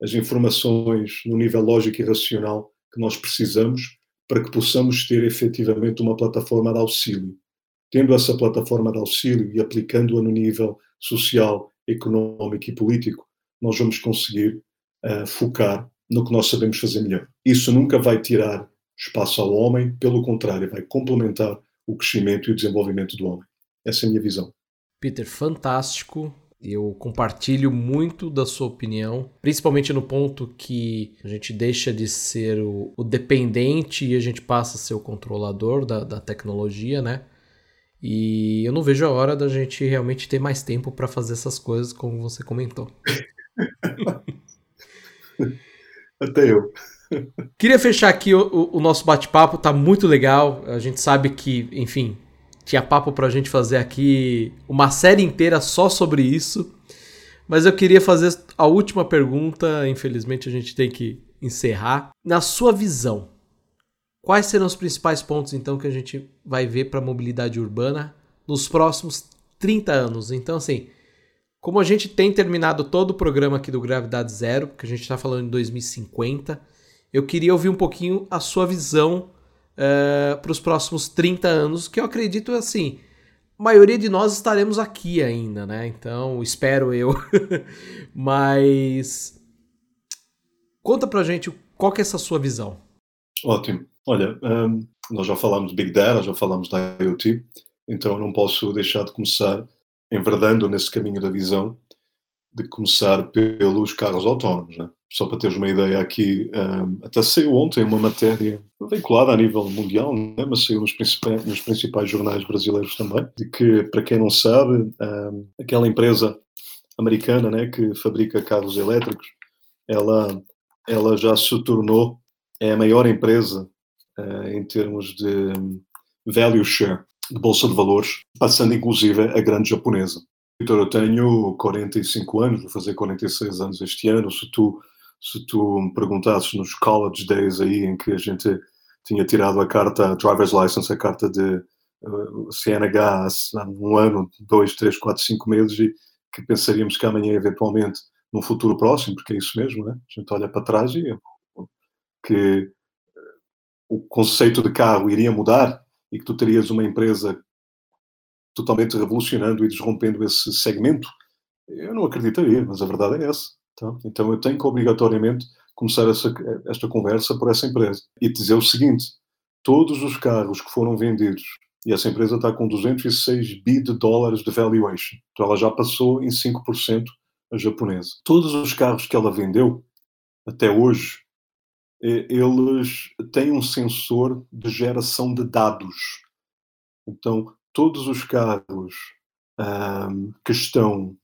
as informações no nível lógico e racional que nós precisamos para que possamos ter efetivamente uma plataforma de auxílio. Tendo essa plataforma de auxílio e aplicando-a no nível social, económico e político, nós vamos conseguir uh, focar no que nós sabemos fazer melhor. Isso nunca vai tirar espaço ao homem, pelo contrário, vai complementar o crescimento e o desenvolvimento do homem. Essa é a minha visão. Peter, fantástico. Eu compartilho muito da sua opinião, principalmente no ponto que a gente deixa de ser o, o dependente e a gente passa a ser o controlador da, da tecnologia, né? E eu não vejo a hora da gente realmente ter mais tempo para fazer essas coisas, como você comentou. Até eu. Queria fechar aqui o, o, nosso bate-papo, tá muito legal. A gente sabe que, enfim, tinha papo pra gente fazer aqui uma série inteira só sobre isso. Mas eu queria fazer a última pergunta, infelizmente a gente tem que encerrar. Na sua visão, quais serão os principais pontos então que a gente vai ver para a mobilidade urbana nos próximos 30 anos? Então, assim, Como a gente tem terminado todo o programa aqui do Gravidade Zero, que a gente está falando em 2050, eu queria ouvir um pouquinho a sua visão uh, para os próximos 30 anos, que eu acredito assim, a maioria de nós estaremos aqui ainda, né? Então, espero eu. Mas conta pra gente qual que é essa sua visão. Ótimo. Olha, um, nós já falamos de Big Data, já falamos da IoT, então não posso deixar de começar enverdando nesse caminho da visão, de começar pelos carros autónomos, né? Só para teres uma ideia aqui, um, até saiu ontem uma matéria veiculada a nível mundial, né, mas saiu nos principais, nos principais, jornais brasileiros também, de que, para quem não sabe, um, aquela empresa americana né, que fabrica carros elétricos, ela, ela já se tornou é a maior empresa uh, em termos de value share, de bolsa de valores, passando inclusive a grande japonesa. Vitor, eu tenho 45 anos, vou fazer 46 anos este ano. Se tu se tu me perguntasses nos college days aí em que a gente tinha tirado a carta driver's license, a carta de uh, CNH há um ano, dois, três, quatro, cinco meses e que pensaríamos que amanhã eventualmente num futuro próximo, porque é isso mesmo, né? A gente olha para trás e que o conceito de carro iria mudar e que tu terias uma empresa totalmente revolucionando e desrompendo esse segmento, eu não acreditaria, mas a verdade é essa. Tá? Então eu tenho que obrigatoriamente começar essa, esta conversa por essa empresa e dizer o seguinte: todos os carros que foram vendidos, e essa empresa está com 206 bi de dólares de valuation, então ela já passou em 5% a japonesa. Todos os carros que ela vendeu até hoje, eles têm um sensor de geração de dados. Então, todos os carros um, que estão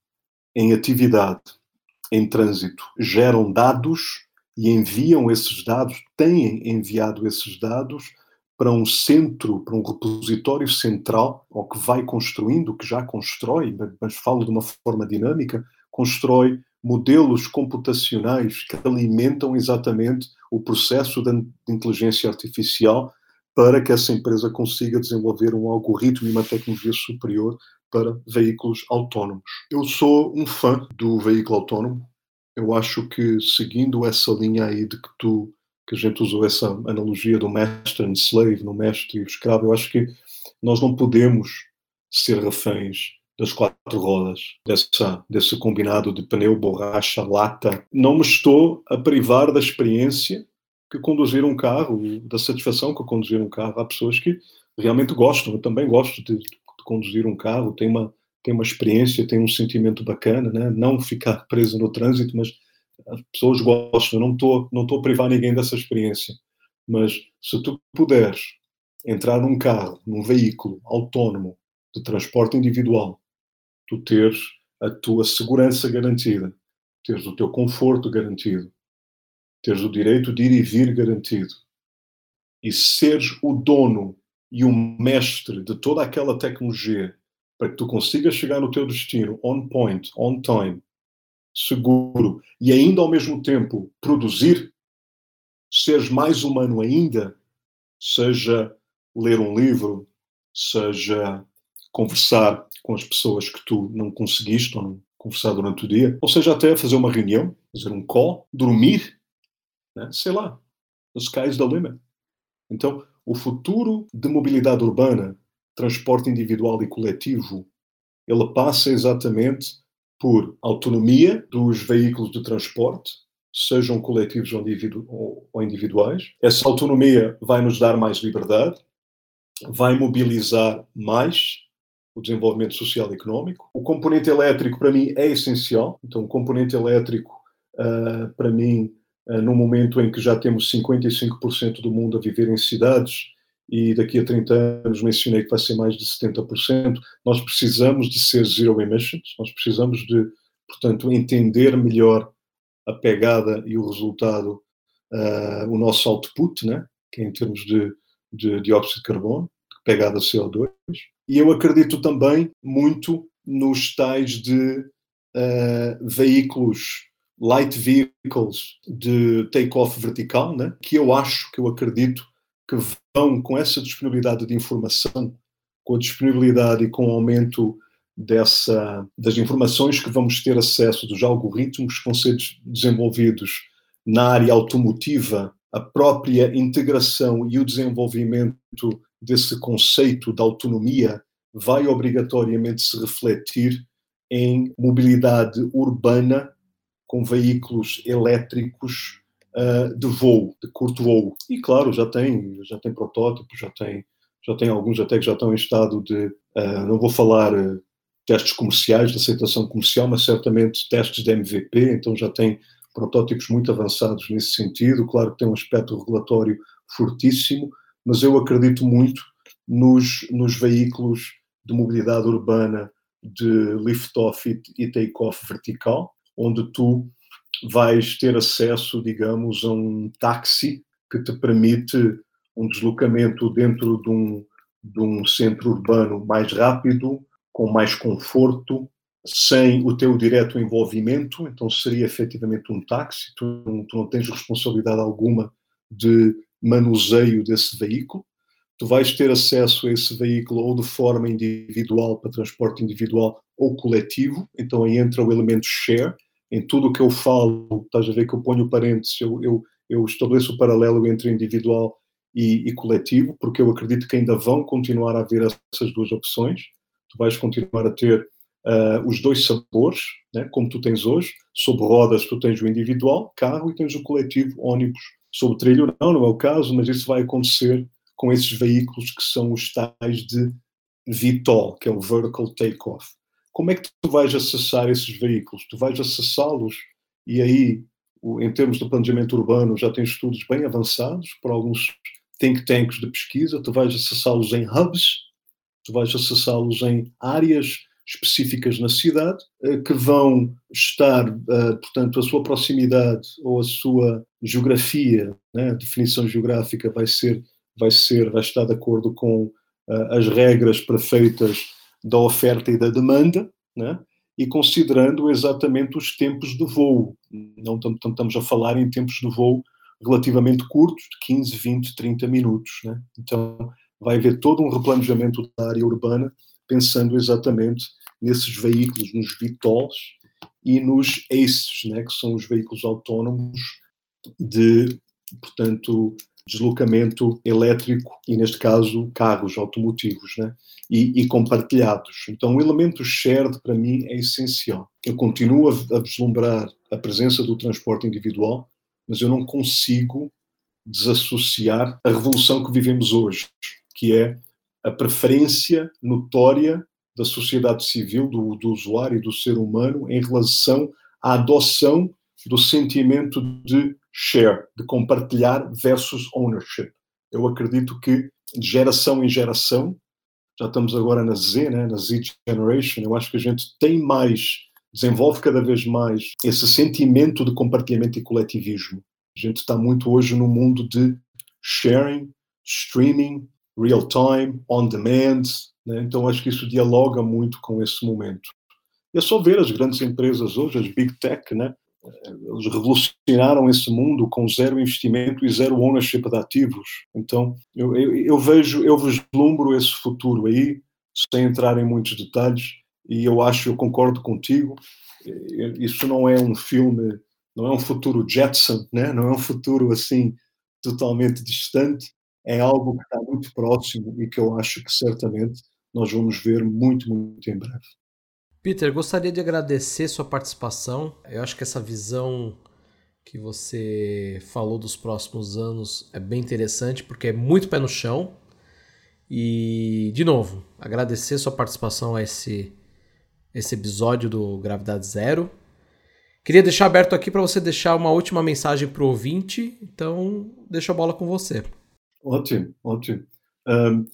em atividade em trânsito geram dados e enviam esses dados, têm enviado esses dados para um centro, para um repositório central, ou que vai construindo, que já constrói, mas falo de uma forma dinâmica, constrói modelos computacionais que alimentam exatamente o processo de inteligência artificial para que essa empresa consiga desenvolver um algoritmo e uma tecnologia superior para veículos autónomos. Eu sou um fã do veículo autónomo. Eu acho que seguindo essa linha aí de que tu que a gente usou essa analogia do master and slave, no mestre e o escravo, eu acho que nós não podemos ser reféns das quatro rodas, dessa, desse combinado de pneu, borracha, lata. Não me estou a privar da experiência que conduzir um carro, da satisfação que conduzir um carro. Há pessoas que realmente gostam, eu também gosto de, conduzir um carro, tem uma, tem uma experiência, tem um sentimento bacana, né? não ficar preso no trânsito, mas as pessoas gostam, eu não estou não a privar ninguém dessa experiência, mas se tu puderes entrar num carro, num veículo autónomo de transporte individual, tu teres a tua segurança garantida, teres o teu conforto garantido, teres o direito de ir e vir garantido, e seres o dono e o mestre de toda aquela tecnologia para que tu consigas chegar no teu destino on point, on time, seguro e ainda ao mesmo tempo produzir, seres mais humano ainda, seja ler um livro, seja conversar com as pessoas que tu não conseguiste ou não conversar durante o dia, ou seja, até fazer uma reunião, fazer um call, dormir, né? sei lá, the sky's the limit. Então, o futuro de mobilidade urbana, transporte individual e coletivo, ele passa exatamente por autonomia dos veículos de transporte, sejam coletivos ou individuais. Essa autonomia vai nos dar mais liberdade, vai mobilizar mais o desenvolvimento social e económico. O componente elétrico, para mim, é essencial. Então, o componente elétrico, uh, para mim, no momento em que já temos 55% do mundo a viver em cidades e daqui a 30 anos mencionei que vai ser mais de 70%, nós precisamos de ser zero emissions, nós precisamos de, portanto, entender melhor a pegada e o resultado, uh, o nosso output, né? que é em termos de, de dióxido de carbono, pegada CO2. E eu acredito também muito nos tais de uh, veículos light vehicles de take-off vertical, né? que eu acho, que eu acredito que vão com essa disponibilidade de informação, com a disponibilidade e com o aumento dessa, das informações que vamos ter acesso, dos algoritmos que vão ser desenvolvidos na área automotiva, a própria integração e o desenvolvimento desse conceito de autonomia vai obrigatoriamente se refletir em mobilidade urbana com veículos elétricos uh, de voo, de curto voo. E claro, já tem, já tem protótipos, já tem, já tem alguns até que já estão em estado de, uh, não vou falar uh, testes comerciais, de aceitação comercial, mas certamente testes de MVP, então já tem protótipos muito avançados nesse sentido. Claro que tem um aspecto regulatório fortíssimo, mas eu acredito muito nos, nos veículos de mobilidade urbana de lift-off e take-off vertical, onde tu vais ter acesso, digamos, a um táxi que te permite um deslocamento dentro de um, de um centro urbano mais rápido, com mais conforto, sem o teu direto envolvimento, então seria efetivamente um táxi, tu, tu não tens responsabilidade alguma de manuseio desse veículo, tu vais ter acesso a esse veículo ou de forma individual, para transporte individual ou coletivo, então aí entra o elemento share, em tudo o que eu falo, estás a ver que eu ponho parênteses, eu, eu, eu estabeleço o paralelo entre individual e, e, coletivo, porque eu acredito que ainda vão continuar a haver essas duas opções, tu vais continuar a ter uh, os dois sabores, né, como tu tens hoje, sobre rodas tu tens o individual, carro, e tens o coletivo, ônibus, sobre trilho não, não é o caso, mas isso vai acontecer com esses veículos que são os tais de VTOL, que é o Vertical Takeoff. Como é que tu vais acessar esses veículos? Tu vais acessá-los e aí, em termos de planejamento urbano, já tens estudos bem avançados por alguns think tanks de pesquisa, tu vais acessá-los em hubs, tu vais acessá-los em áreas específicas na cidade, eh, que vão estar, eh, portanto, a sua proximidade ou a sua geografia, né, a definição geográfica vai ser vai ser, vai estar de acordo com uh, as regras perfeitas da oferta e da demanda, né? e considerando exatamente os tempos de voo. Não estamos a falar em tempos de voo relativamente curtos, de 15, 20, 30 minutos. Né? Então, vai haver todo um replanejamento da área urbana, pensando exatamente nesses veículos, nos VTOLs e nos ACES, né? que são os veículos autónomos de, portanto, deslocamento elétrico e, neste caso, carros automotivos, né? E, e, compartilhados. Então, o elemento shared, para mim, é essencial. Eu continuo a, vislumbrar a presença do transporte individual, mas eu não consigo desassociar a revolução que vivemos hoje, que é a preferência notória da sociedade civil, do, do usuário, do ser humano, em relação à adoção do sentimento de share, de compartilhar versus ownership. Eu acredito que de geração em geração, já estamos agora na Z, né, na Z Generation, eu acho que a gente tem mais, desenvolve cada vez mais esse sentimento de compartilhamento e coletivismo. A gente está muito hoje no mundo de sharing, streaming, real time, on demand, né? então acho que isso dialoga muito com esse momento. É só ver as grandes empresas hoje, as big tech, né? Eles revolucionaram esse mundo com zero investimento e zero ownership de ativos. Então, eu, eu, eu, vejo, eu vislumbro esse futuro aí, sem entrar em muitos detalhes, e eu acho, eu concordo contigo, isso não é um filme, não é um futuro Jetson, né? não é um futuro assim totalmente distante, é algo que está muito próximo e que eu acho que certamente nós vamos ver muito, muito em breve. Peter, gostaria de agradecer sua participação. Eu acho que essa visão que você falou dos próximos anos é bem interessante porque é muito pé no chão. E, de novo, agradecer sua participação a esse, esse episódio do Gravidade Zero. Queria deixar aberto aqui para você deixar uma última mensagem para o ouvinte, então deixo a bola com você. Ótimo, ótimo. Um,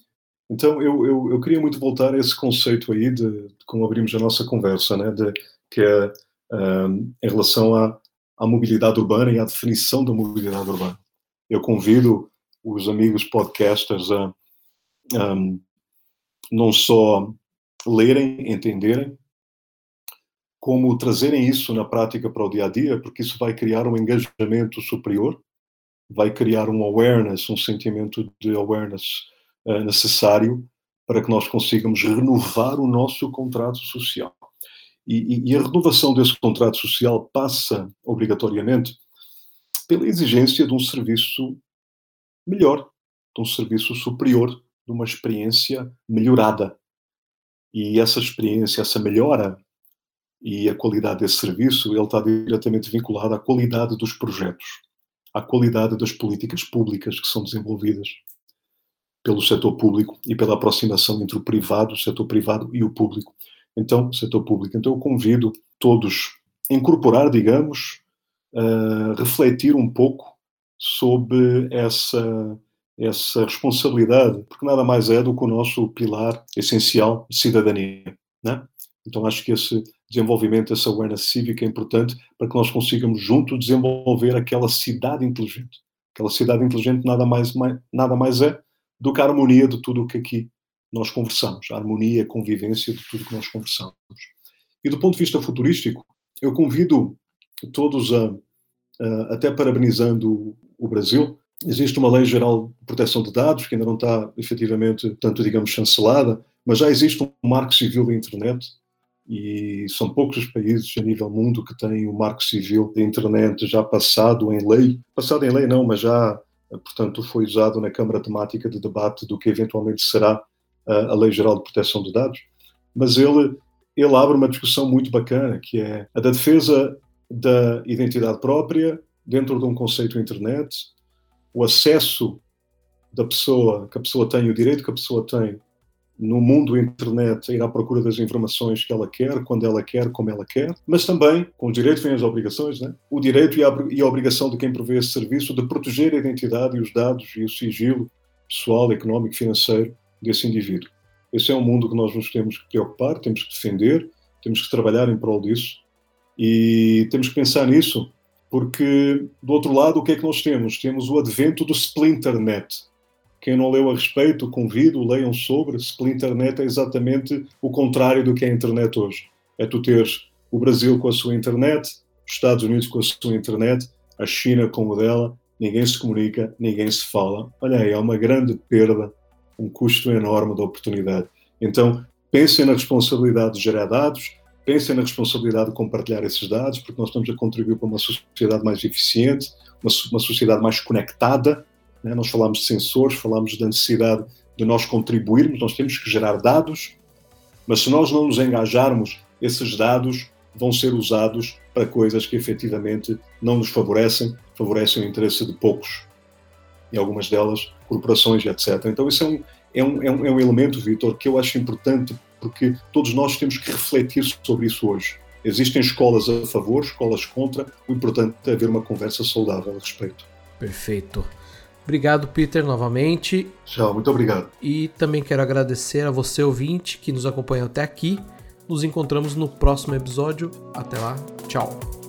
então, eu, eu, eu, queria muito voltar a esse conceito aí de, de como abrimos a nossa conversa, né? de, que é um, em relação à, à mobilidade urbana e à definição da mobilidade urbana. Eu convido os amigos podcasters a um, não só lerem, entenderem, como trazerem isso na prática para o dia a dia, porque isso vai criar um engajamento superior, vai criar um awareness, um sentimento de awareness uh, necessário para que nós consigamos renovar o nosso contrato social. E, e, e a renovação desse contrato social passa, obrigatoriamente, pela exigência de um serviço melhor, de um serviço superior, de uma experiência melhorada. E essa experiência, essa melhora e a qualidade desse serviço, ele está diretamente vinculado à qualidade dos projetos, à qualidade das políticas públicas que são desenvolvidas pelo setor público e pela aproximação entre o privado, o setor privado e o público. Então, setor público. Então, eu convido todos a incorporar, digamos, a refletir um pouco sobre essa essa responsabilidade, porque nada mais é do que o nosso pilar essencial de cidadania. Né? Então acho que esse desenvolvimento, essa awareness cívica é importante para que nós consigamos juntos desenvolver aquela cidade inteligente. Aquela cidade inteligente nada mais, mais, nada mais é do que a harmonia de tudo o que aqui nós conversamos, a harmonia, a convivência de tudo que nós conversamos. E do ponto de vista futurístico, eu convido todos a, a até parabenizando o Brasil, existe uma lei geral de proteção de dados que ainda não está efetivamente, tanto digamos, chancelada, mas já existe um marco civil da internet e são poucos os países a nível mundo que têm o marco civil da internet já passado em lei. Passado em lei não, mas já, portanto, foi usado na Câmara Temática de Debate do que eventualmente será a Lei Geral de Proteção de Dados. Mas ele, ele abre uma discussão muito bacana, que é a da defesa da identidade própria dentro de um conceito internet, o acesso da pessoa, que a pessoa tem, o direito que a pessoa tem no mundo internet ir à procura das informações que ela quer, quando ela quer, como ela quer, mas também, com o direito vêm as obrigações, né? o direito e a, e a obrigação de quem provê esse serviço de proteger a identidade e os dados e o sigilo pessoal, económico, financeiro desse indivíduo. Esse é um mundo que nós nos temos que preocupar, temos que defender, temos que trabalhar em prol disso e temos que pensar nisso porque, do outro lado, o que é que nós temos? Temos o advento do Splinternet. Quem não leu a respeito, convido, leiam sobre. Splinternet é exatamente o contrário do que é a internet hoje. É tu teres o Brasil com a sua internet, os Estados Unidos com a sua internet, a China com o dela, ninguém se comunica, ninguém se fala. Olha aí, é uma grande perda, um custo enorme da oportunidade. Então, pensem na responsabilidade de gerar dados, pensem na responsabilidade de compartilhar esses dados, porque nós estamos a contribuir para uma sociedade mais eficiente, uma, uma sociedade mais conectada. Né? Nós falamos de sensores, falamos da necessidade de nós contribuirmos, nós temos que gerar dados, mas se nós não nos engajarmos, esses dados vão ser usados para coisas que efetivamente não nos favorecem, favorecem o interesse de poucos, e algumas delas corporações etc. Então, isso é um, é um, é um, é um elemento, Vitor, que eu acho importante porque todos nós temos que refletir sobre isso hoje. Existem escolas a favor, escolas contra, o importante é haver uma conversa saudável a respeito. Perfeito. Obrigado, Peter, novamente. Tchau, muito obrigado. E também quero agradecer a você, ouvinte, que nos acompanhou até aqui. Nos encontramos no próximo episódio. Até lá, tchau.